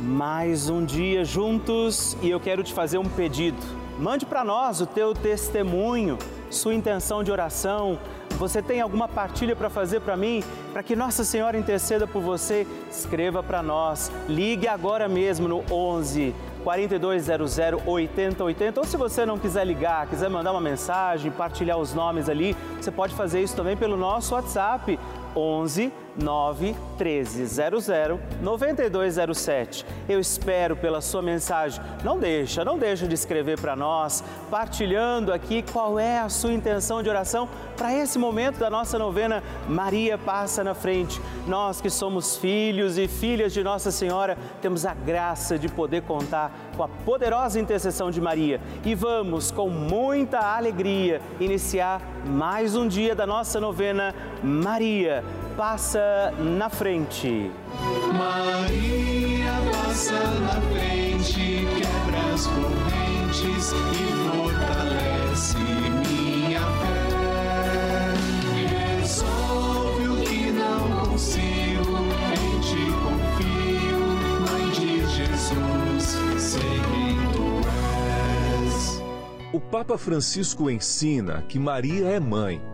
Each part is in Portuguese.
Mais um dia juntos e eu quero te fazer um pedido. Mande para nós o teu testemunho, sua intenção de oração. Você tem alguma partilha para fazer para mim? Para que Nossa Senhora interceda por você, escreva para nós. Ligue agora mesmo no 11 4200 8080. Ou se você não quiser ligar, quiser mandar uma mensagem, partilhar os nomes ali, você pode fazer isso também pelo nosso WhatsApp 11 9 13 00 9207. Eu espero pela sua mensagem. Não deixa, não deixa de escrever para nós, partilhando aqui qual é a sua intenção de oração para esse momento da nossa novena Maria passa na frente. Nós que somos filhos e filhas de Nossa Senhora, temos a graça de poder contar com a poderosa intercessão de Maria. E vamos com muita alegria iniciar mais um dia da nossa novena Maria passa na frente. Maria passa na frente, quebra as correntes e fortalece minha fé. Resolve o que não consigo, em ti confio, Mãe de Jesus, sei quem tu és. O Papa Francisco ensina que Maria é mãe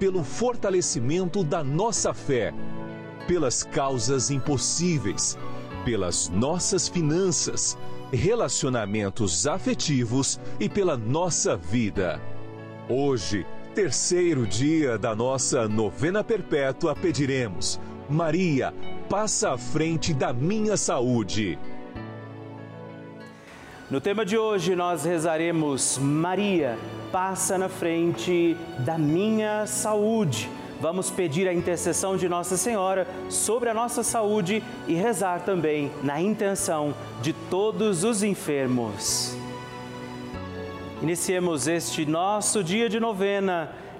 pelo fortalecimento da nossa fé pelas causas impossíveis, pelas nossas finanças, relacionamentos afetivos e pela nossa vida. Hoje, terceiro dia da nossa novena perpétua, pediremos: Maria, passa à frente da minha saúde. No tema de hoje, nós rezaremos: Maria, passa na frente da minha saúde. Vamos pedir a intercessão de Nossa Senhora sobre a nossa saúde e rezar também na intenção de todos os enfermos. Iniciemos este nosso dia de novena.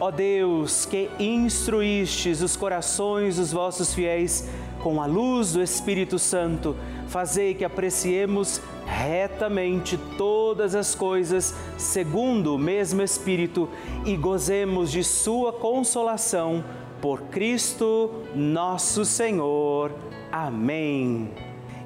Ó Deus, que instruístes os corações dos vossos fiéis com a luz do Espírito Santo, fazei que apreciemos retamente todas as coisas segundo o mesmo Espírito e gozemos de Sua consolação por Cristo nosso Senhor. Amém.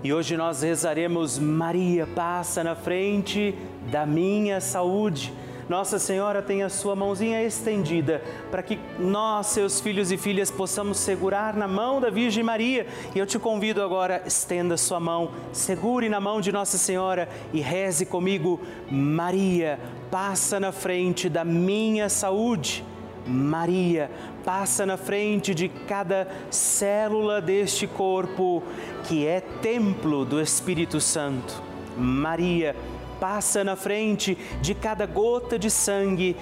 E hoje nós rezaremos Maria passa na frente da minha saúde. Nossa Senhora tem a sua mãozinha estendida para que nós, seus filhos e filhas, possamos segurar na mão da Virgem Maria. E eu te convido agora, estenda sua mão, segure na mão de Nossa Senhora e reze comigo: Maria, passa na frente da minha saúde. Maria, passa na frente de cada célula deste corpo que é templo do Espírito Santo. Maria, passa na frente de cada gota de sangue